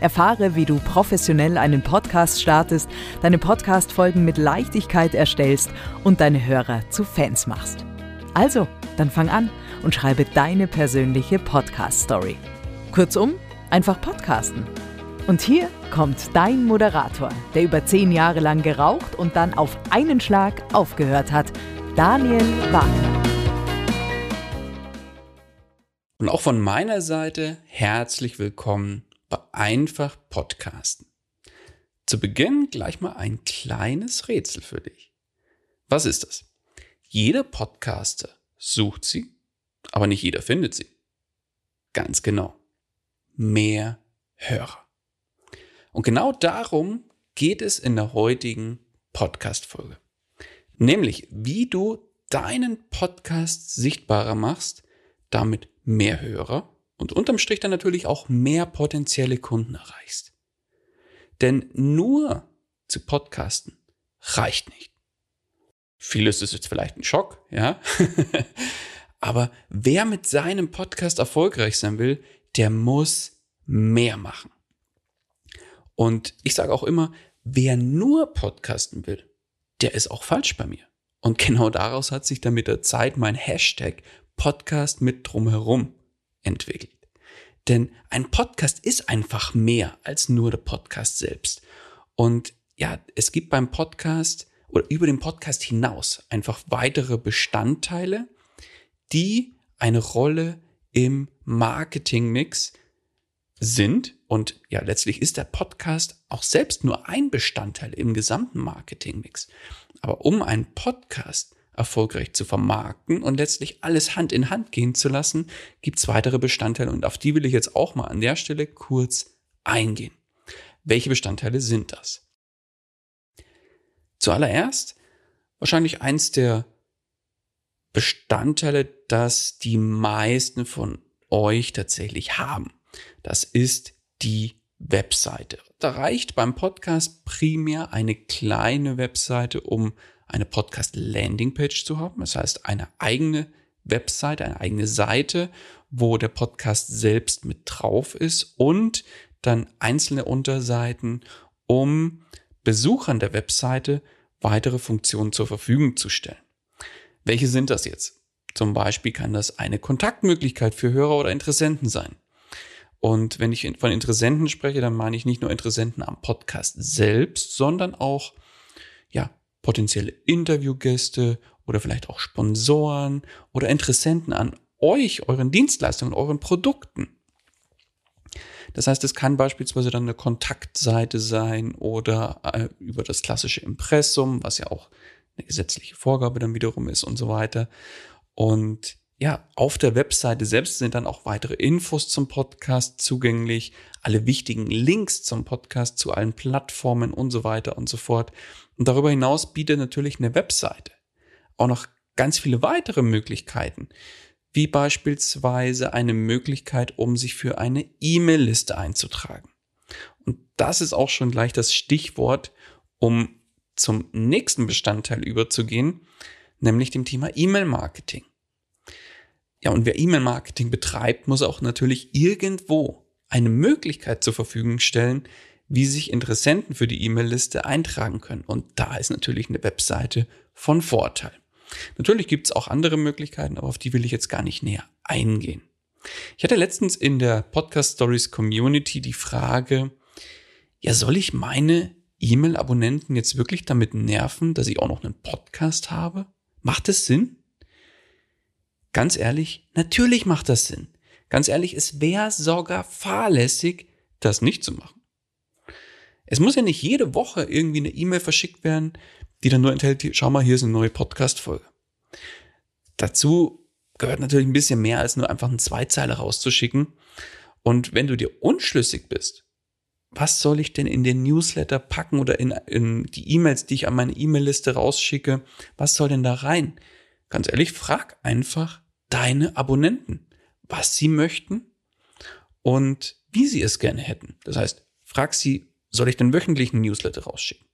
Erfahre, wie du professionell einen Podcast startest, deine Podcast-Folgen mit Leichtigkeit erstellst und deine Hörer zu Fans machst. Also, dann fang an und schreibe deine persönliche Podcast-Story. Kurzum, einfach podcasten. Und hier kommt dein Moderator, der über zehn Jahre lang geraucht und dann auf einen Schlag aufgehört hat, Daniel Wagner. Und auch von meiner Seite herzlich willkommen einfach Podcasten. Zu Beginn gleich mal ein kleines Rätsel für dich. Was ist das? Jeder Podcaster sucht sie, aber nicht jeder findet sie. Ganz genau. Mehr Hörer. Und genau darum geht es in der heutigen Podcast-Folge. Nämlich, wie du deinen Podcast sichtbarer machst, damit mehr Hörer und unterm Strich dann natürlich auch mehr potenzielle Kunden erreichst. Denn nur zu podcasten reicht nicht. Vieles ist jetzt vielleicht ein Schock, ja. Aber wer mit seinem Podcast erfolgreich sein will, der muss mehr machen. Und ich sage auch immer, wer nur podcasten will, der ist auch falsch bei mir. Und genau daraus hat sich dann mit der Zeit mein Hashtag Podcast mit drumherum entwickelt. Denn ein Podcast ist einfach mehr als nur der Podcast selbst. Und ja, es gibt beim Podcast oder über den Podcast hinaus einfach weitere Bestandteile, die eine Rolle im Marketingmix sind. Und ja, letztlich ist der Podcast auch selbst nur ein Bestandteil im gesamten Marketingmix. Aber um einen Podcast erfolgreich zu vermarkten und letztlich alles Hand in Hand gehen zu lassen, gibt es weitere Bestandteile und auf die will ich jetzt auch mal an der Stelle kurz eingehen. Welche Bestandteile sind das? Zuallererst wahrscheinlich eins der Bestandteile, das die meisten von euch tatsächlich haben. Das ist die Webseite. Da reicht beim Podcast primär eine kleine Webseite, um eine Podcast-Landingpage zu haben. Das heißt, eine eigene Webseite, eine eigene Seite, wo der Podcast selbst mit drauf ist und dann einzelne Unterseiten, um Besuchern der Webseite weitere Funktionen zur Verfügung zu stellen. Welche sind das jetzt? Zum Beispiel kann das eine Kontaktmöglichkeit für Hörer oder Interessenten sein. Und wenn ich von Interessenten spreche, dann meine ich nicht nur Interessenten am Podcast selbst, sondern auch potenzielle Interviewgäste oder vielleicht auch Sponsoren oder Interessenten an euch, euren Dienstleistungen, euren Produkten. Das heißt, es kann beispielsweise dann eine Kontaktseite sein oder äh, über das klassische Impressum, was ja auch eine gesetzliche Vorgabe dann wiederum ist und so weiter. Und ja, auf der Webseite selbst sind dann auch weitere Infos zum Podcast zugänglich, alle wichtigen Links zum Podcast zu allen Plattformen und so weiter und so fort. Und darüber hinaus bietet natürlich eine Webseite auch noch ganz viele weitere Möglichkeiten, wie beispielsweise eine Möglichkeit, um sich für eine E-Mail-Liste einzutragen. Und das ist auch schon gleich das Stichwort, um zum nächsten Bestandteil überzugehen, nämlich dem Thema E-Mail-Marketing. Ja, und wer E-Mail-Marketing betreibt, muss auch natürlich irgendwo eine Möglichkeit zur Verfügung stellen, wie sich Interessenten für die E-Mail-Liste eintragen können. Und da ist natürlich eine Webseite von Vorteil. Natürlich gibt es auch andere Möglichkeiten, aber auf die will ich jetzt gar nicht näher eingehen. Ich hatte letztens in der Podcast Stories Community die Frage, ja, soll ich meine E-Mail-Abonnenten jetzt wirklich damit nerven, dass ich auch noch einen Podcast habe? Macht das Sinn? Ganz ehrlich, natürlich macht das Sinn. Ganz ehrlich, es wäre sogar fahrlässig, das nicht zu machen. Es muss ja nicht jede Woche irgendwie eine E-Mail verschickt werden, die dann nur enthält, schau mal, hier ist eine neue Podcast-Folge. Dazu gehört natürlich ein bisschen mehr als nur einfach einen Zweizeiler rauszuschicken. Und wenn du dir unschlüssig bist, was soll ich denn in den Newsletter packen oder in, in die E-Mails, die ich an meine E-Mail-Liste rausschicke, was soll denn da rein? Ganz ehrlich, frag einfach deine Abonnenten, was sie möchten und wie sie es gerne hätten. Das heißt, frag sie, soll ich den wöchentlichen Newsletter rausschicken?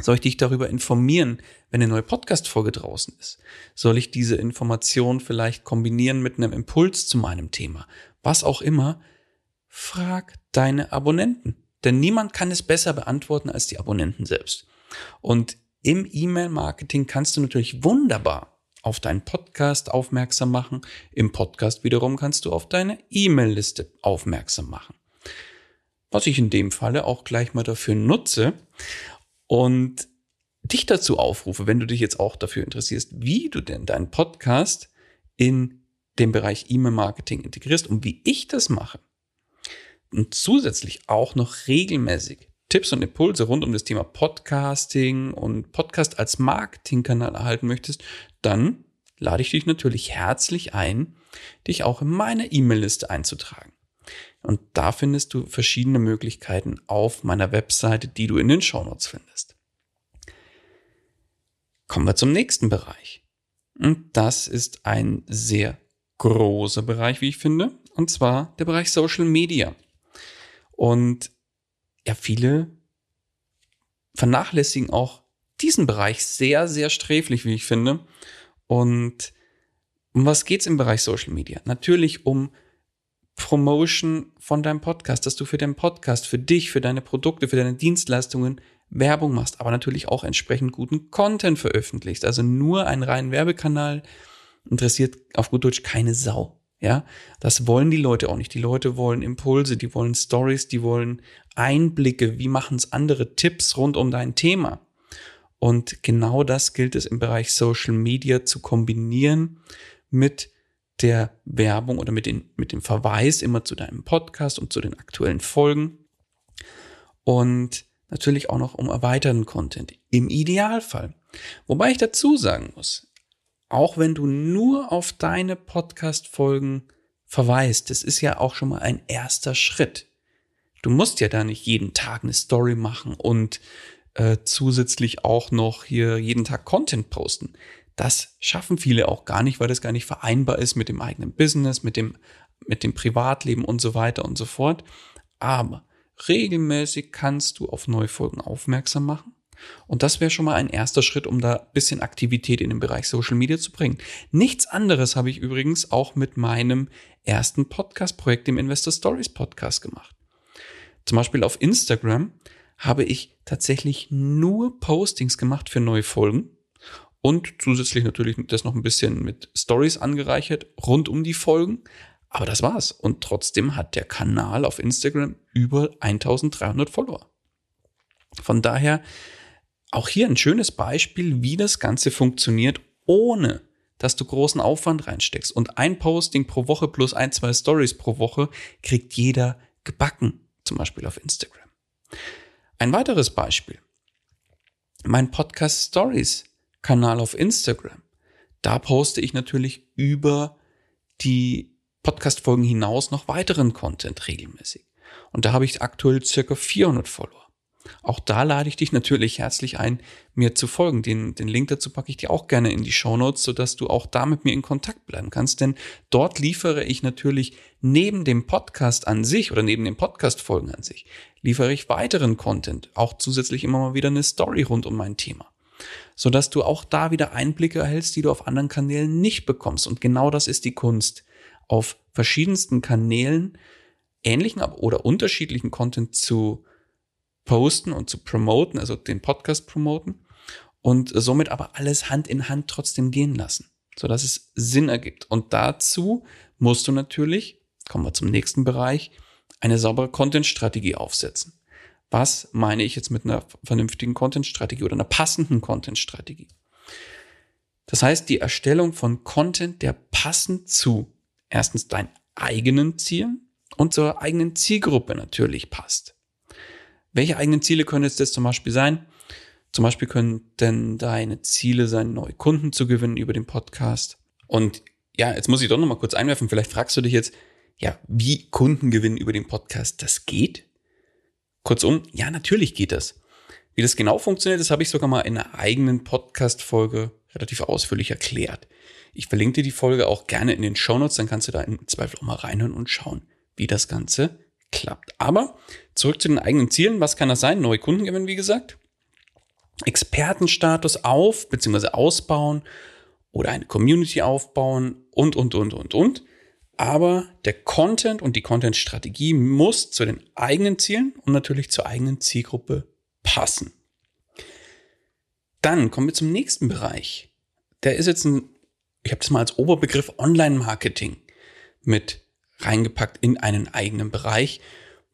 Soll ich dich darüber informieren, wenn eine neue Podcast-Folge draußen ist? Soll ich diese Information vielleicht kombinieren mit einem Impuls zu meinem Thema? Was auch immer, frag deine Abonnenten. Denn niemand kann es besser beantworten als die Abonnenten selbst. Und im E-Mail-Marketing kannst du natürlich wunderbar auf deinen Podcast aufmerksam machen. Im Podcast wiederum kannst du auf deine E-Mail-Liste aufmerksam machen. Was ich in dem Falle auch gleich mal dafür nutze und dich dazu aufrufe, wenn du dich jetzt auch dafür interessierst, wie du denn deinen Podcast in den Bereich E-Mail-Marketing integrierst und wie ich das mache. Und zusätzlich auch noch regelmäßig Tipps und Impulse rund um das Thema Podcasting und Podcast als Marketingkanal erhalten möchtest, dann lade ich dich natürlich herzlich ein, dich auch in meine E-Mail-Liste einzutragen. Und da findest du verschiedene Möglichkeiten auf meiner Webseite, die du in den Shownotes findest. Kommen wir zum nächsten Bereich. Und das ist ein sehr großer Bereich, wie ich finde, und zwar der Bereich Social Media. Und ja, viele vernachlässigen auch diesen Bereich sehr, sehr sträflich, wie ich finde. Und um was geht's im Bereich Social Media? Natürlich um Promotion von deinem Podcast, dass du für deinen Podcast, für dich, für deine Produkte, für deine Dienstleistungen Werbung machst, aber natürlich auch entsprechend guten Content veröffentlichst. Also nur ein rein Werbekanal interessiert auf gut Deutsch keine Sau. Ja, das wollen die Leute auch nicht. Die Leute wollen Impulse, die wollen Stories, die wollen Einblicke, wie machen es andere Tipps rund um dein Thema. Und genau das gilt es im Bereich Social Media zu kombinieren mit der Werbung oder mit, den, mit dem Verweis immer zu deinem Podcast und zu den aktuellen Folgen. Und natürlich auch noch um erweiterten Content. Im Idealfall. Wobei ich dazu sagen muss, auch wenn du nur auf deine Podcast-Folgen verweist, das ist ja auch schon mal ein erster Schritt. Du musst ja da nicht jeden Tag eine Story machen und äh, zusätzlich auch noch hier jeden Tag Content posten. Das schaffen viele auch gar nicht, weil das gar nicht vereinbar ist mit dem eigenen Business, mit dem, mit dem Privatleben und so weiter und so fort. Aber regelmäßig kannst du auf neue Folgen aufmerksam machen und das wäre schon mal ein erster Schritt, um da bisschen Aktivität in den Bereich Social Media zu bringen. Nichts anderes habe ich übrigens auch mit meinem ersten Podcast-Projekt, dem Investor Stories Podcast gemacht. Zum Beispiel auf Instagram habe ich tatsächlich nur Postings gemacht für neue Folgen und zusätzlich natürlich das noch ein bisschen mit Stories angereichert rund um die Folgen. Aber das war's. Und trotzdem hat der Kanal auf Instagram über 1300 Follower. Von daher auch hier ein schönes Beispiel, wie das Ganze funktioniert, ohne dass du großen Aufwand reinsteckst. Und ein Posting pro Woche plus ein, zwei Stories pro Woche kriegt jeder gebacken, zum Beispiel auf Instagram. Ein weiteres Beispiel. Mein Podcast Stories Kanal auf Instagram. Da poste ich natürlich über die Podcast-Folgen hinaus noch weiteren Content regelmäßig. Und da habe ich aktuell circa 400 Follower. Auch da lade ich dich natürlich herzlich ein, mir zu folgen. Den, den Link dazu packe ich dir auch gerne in die Show Notes, sodass du auch da mit mir in Kontakt bleiben kannst. Denn dort liefere ich natürlich neben dem Podcast an sich oder neben den Podcast-Folgen an sich, liefere ich weiteren Content, auch zusätzlich immer mal wieder eine Story rund um mein Thema. sodass du auch da wieder Einblicke erhältst, die du auf anderen Kanälen nicht bekommst. Und genau das ist die Kunst. Auf verschiedensten Kanälen ähnlichen oder unterschiedlichen Content zu posten und zu promoten, also den Podcast promoten und somit aber alles Hand in Hand trotzdem gehen lassen, sodass es Sinn ergibt. Und dazu musst du natürlich, kommen wir zum nächsten Bereich, eine saubere Content-Strategie aufsetzen. Was meine ich jetzt mit einer vernünftigen Content-Strategie oder einer passenden Content-Strategie? Das heißt, die Erstellung von Content, der passend zu erstens deinen eigenen Zielen und zur eigenen Zielgruppe natürlich passt. Welche eigenen Ziele können jetzt das zum Beispiel sein? Zum Beispiel können denn deine Ziele sein, neue Kunden zu gewinnen über den Podcast. Und ja, jetzt muss ich doch noch mal kurz einwerfen. Vielleicht fragst du dich jetzt, ja, wie Kunden gewinnen über den Podcast das geht? Kurzum, ja, natürlich geht das. Wie das genau funktioniert, das habe ich sogar mal in einer eigenen Podcast-Folge relativ ausführlich erklärt. Ich verlinke dir die Folge auch gerne in den Shownotes, dann kannst du da im Zweifel auch mal reinhören und schauen, wie das Ganze klappt. Aber zurück zu den eigenen Zielen. Was kann das sein? Neue Kunden gewinnen, wie gesagt. Expertenstatus auf bzw. ausbauen oder eine Community aufbauen und, und, und, und, und. Aber der Content und die Content-Strategie muss zu den eigenen Zielen und natürlich zur eigenen Zielgruppe passen. Dann kommen wir zum nächsten Bereich. Der ist jetzt ein, ich habe das mal als Oberbegriff Online-Marketing mit reingepackt in einen eigenen Bereich,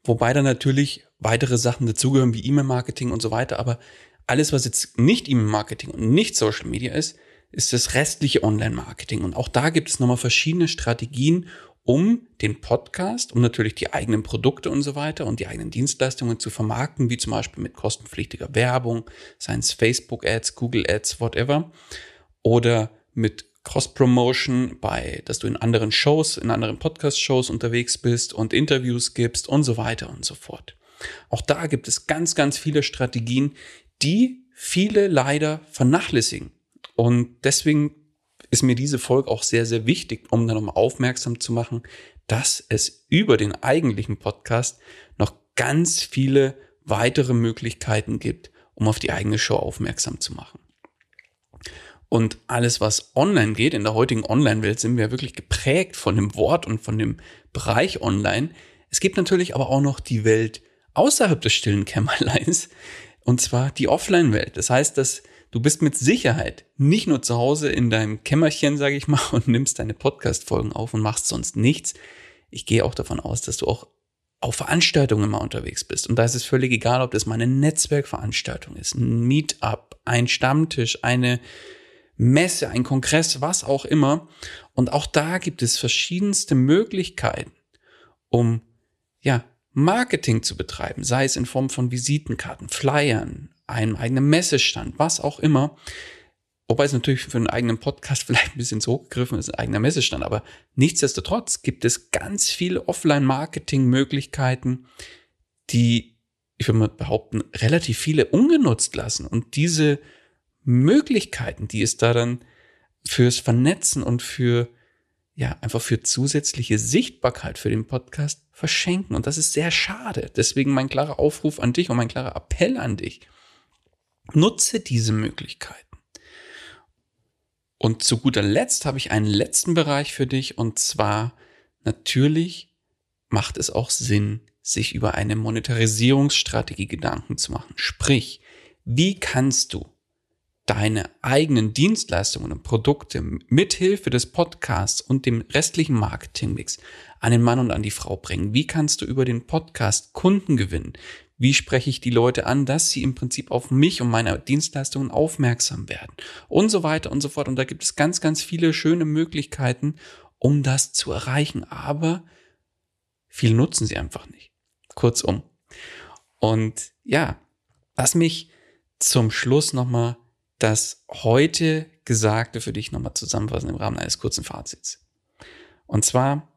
wobei da natürlich weitere Sachen dazugehören wie E-Mail-Marketing und so weiter. Aber alles, was jetzt nicht E-Mail-Marketing und nicht Social Media ist, ist das restliche Online-Marketing. Und auch da gibt es nochmal verschiedene Strategien, um den Podcast, um natürlich die eigenen Produkte und so weiter und die eigenen Dienstleistungen zu vermarkten, wie zum Beispiel mit kostenpflichtiger Werbung, seien es Facebook-Ads, Google-Ads, whatever, oder mit Cross-Promotion bei, dass du in anderen Shows, in anderen Podcast-Shows unterwegs bist und Interviews gibst und so weiter und so fort. Auch da gibt es ganz, ganz viele Strategien, die viele leider vernachlässigen. Und deswegen ist mir diese Folge auch sehr, sehr wichtig, um dann nochmal aufmerksam zu machen, dass es über den eigentlichen Podcast noch ganz viele weitere Möglichkeiten gibt, um auf die eigene Show aufmerksam zu machen. Und alles, was online geht, in der heutigen Online-Welt sind wir wirklich geprägt von dem Wort und von dem Bereich online. Es gibt natürlich aber auch noch die Welt außerhalb des stillen Kämmerleins, und zwar die Offline-Welt. Das heißt, dass du bist mit Sicherheit nicht nur zu Hause in deinem Kämmerchen, sage ich mal, und nimmst deine Podcast-Folgen auf und machst sonst nichts. Ich gehe auch davon aus, dass du auch auf Veranstaltungen mal unterwegs bist. Und da ist es völlig egal, ob das mal eine Netzwerkveranstaltung ist, ein Meetup, ein Stammtisch, eine Messe, ein Kongress, was auch immer. Und auch da gibt es verschiedenste Möglichkeiten, um ja Marketing zu betreiben, sei es in Form von Visitenkarten, Flyern, einem eigenen Messestand, was auch immer. Wobei es natürlich für einen eigenen Podcast vielleicht ein bisschen so gegriffen ist, ein eigener Messestand. Aber nichtsdestotrotz gibt es ganz viele Offline-Marketing-Möglichkeiten, die, ich würde mal behaupten, relativ viele ungenutzt lassen. Und diese Möglichkeiten, die es da dann fürs Vernetzen und für ja, einfach für zusätzliche Sichtbarkeit für den Podcast verschenken. Und das ist sehr schade. Deswegen mein klarer Aufruf an dich und mein klarer Appell an dich. Nutze diese Möglichkeiten. Und zu guter Letzt habe ich einen letzten Bereich für dich und zwar natürlich macht es auch Sinn, sich über eine Monetarisierungsstrategie Gedanken zu machen. Sprich, wie kannst du deine eigenen Dienstleistungen und Produkte mithilfe des Podcasts und dem restlichen Marketingmix an den Mann und an die Frau bringen? Wie kannst du über den Podcast Kunden gewinnen? Wie spreche ich die Leute an, dass sie im Prinzip auf mich und meine Dienstleistungen aufmerksam werden? Und so weiter und so fort. Und da gibt es ganz, ganz viele schöne Möglichkeiten, um das zu erreichen. Aber viel nutzen sie einfach nicht. Kurzum. Und ja, lass mich zum Schluss nochmal das heute Gesagte für dich nochmal zusammenfassen im Rahmen eines kurzen Fazits. Und zwar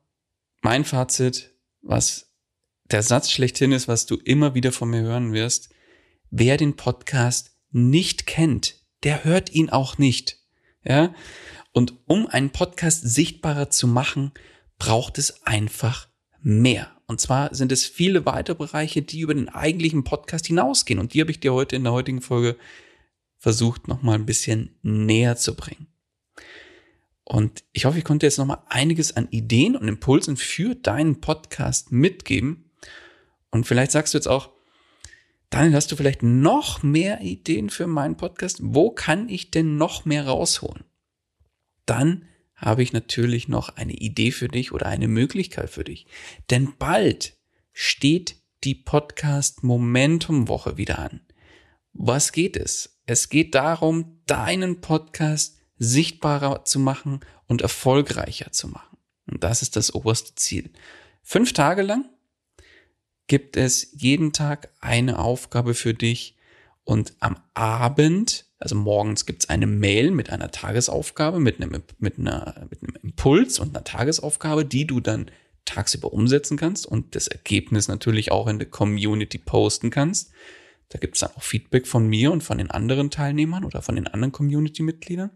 mein Fazit, was der Satz schlechthin ist, was du immer wieder von mir hören wirst. Wer den Podcast nicht kennt, der hört ihn auch nicht. Ja? Und um einen Podcast sichtbarer zu machen, braucht es einfach mehr. Und zwar sind es viele weitere Bereiche, die über den eigentlichen Podcast hinausgehen. Und die habe ich dir heute in der heutigen Folge versucht nochmal ein bisschen näher zu bringen. Und ich hoffe, ich konnte jetzt nochmal einiges an Ideen und Impulsen für deinen Podcast mitgeben. Und vielleicht sagst du jetzt auch, Daniel, hast du vielleicht noch mehr Ideen für meinen Podcast? Wo kann ich denn noch mehr rausholen? Dann habe ich natürlich noch eine Idee für dich oder eine Möglichkeit für dich. Denn bald steht die Podcast Momentum Woche wieder an. Was geht es? Es geht darum, deinen Podcast sichtbarer zu machen und erfolgreicher zu machen. Und das ist das oberste Ziel. Fünf Tage lang gibt es jeden Tag eine Aufgabe für dich und am Abend, also morgens gibt es eine Mail mit einer Tagesaufgabe, mit einem, mit, einer, mit einem Impuls und einer Tagesaufgabe, die du dann tagsüber umsetzen kannst und das Ergebnis natürlich auch in der Community posten kannst. Da gibt es dann auch Feedback von mir und von den anderen Teilnehmern oder von den anderen Community-Mitgliedern.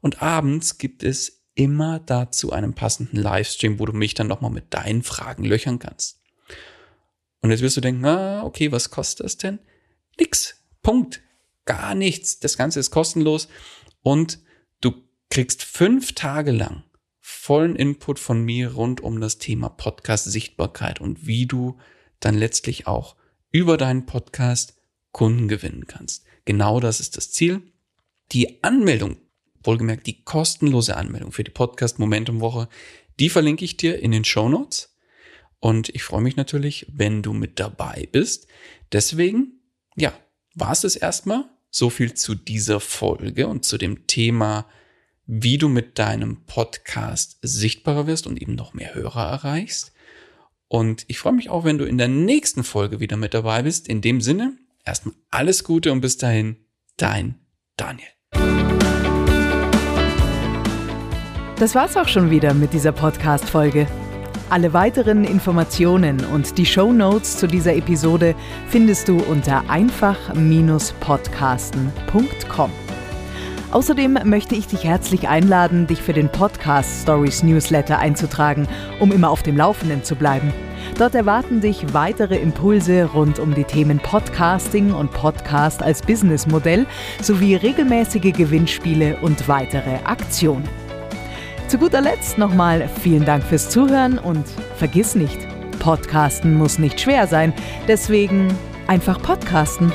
Und abends gibt es immer dazu einen passenden Livestream, wo du mich dann nochmal mit deinen Fragen löchern kannst. Und jetzt wirst du denken, ah, okay, was kostet das denn? Nix. Punkt. Gar nichts. Das Ganze ist kostenlos und du kriegst fünf Tage lang vollen Input von mir rund um das Thema Podcast Sichtbarkeit und wie du dann letztlich auch über deinen Podcast Kunden gewinnen kannst. Genau das ist das Ziel. Die Anmeldung, wohlgemerkt die kostenlose Anmeldung für die Podcast Momentum Woche, die verlinke ich dir in den Show Notes. Und ich freue mich natürlich, wenn du mit dabei bist. Deswegen, ja, war es das erstmal. So viel zu dieser Folge und zu dem Thema, wie du mit deinem Podcast sichtbarer wirst und eben noch mehr Hörer erreichst. Und ich freue mich auch, wenn du in der nächsten Folge wieder mit dabei bist. In dem Sinne, erstmal alles Gute und bis dahin, dein Daniel. Das war's auch schon wieder mit dieser Podcast-Folge. Alle weiteren Informationen und die Show Notes zu dieser Episode findest du unter einfach-podcasten.com. Außerdem möchte ich dich herzlich einladen, dich für den Podcast Stories Newsletter einzutragen, um immer auf dem Laufenden zu bleiben. Dort erwarten dich weitere Impulse rund um die Themen Podcasting und Podcast als Businessmodell sowie regelmäßige Gewinnspiele und weitere Aktionen. Zu guter Letzt nochmal vielen Dank fürs Zuhören und vergiss nicht, Podcasten muss nicht schwer sein, deswegen einfach podcasten.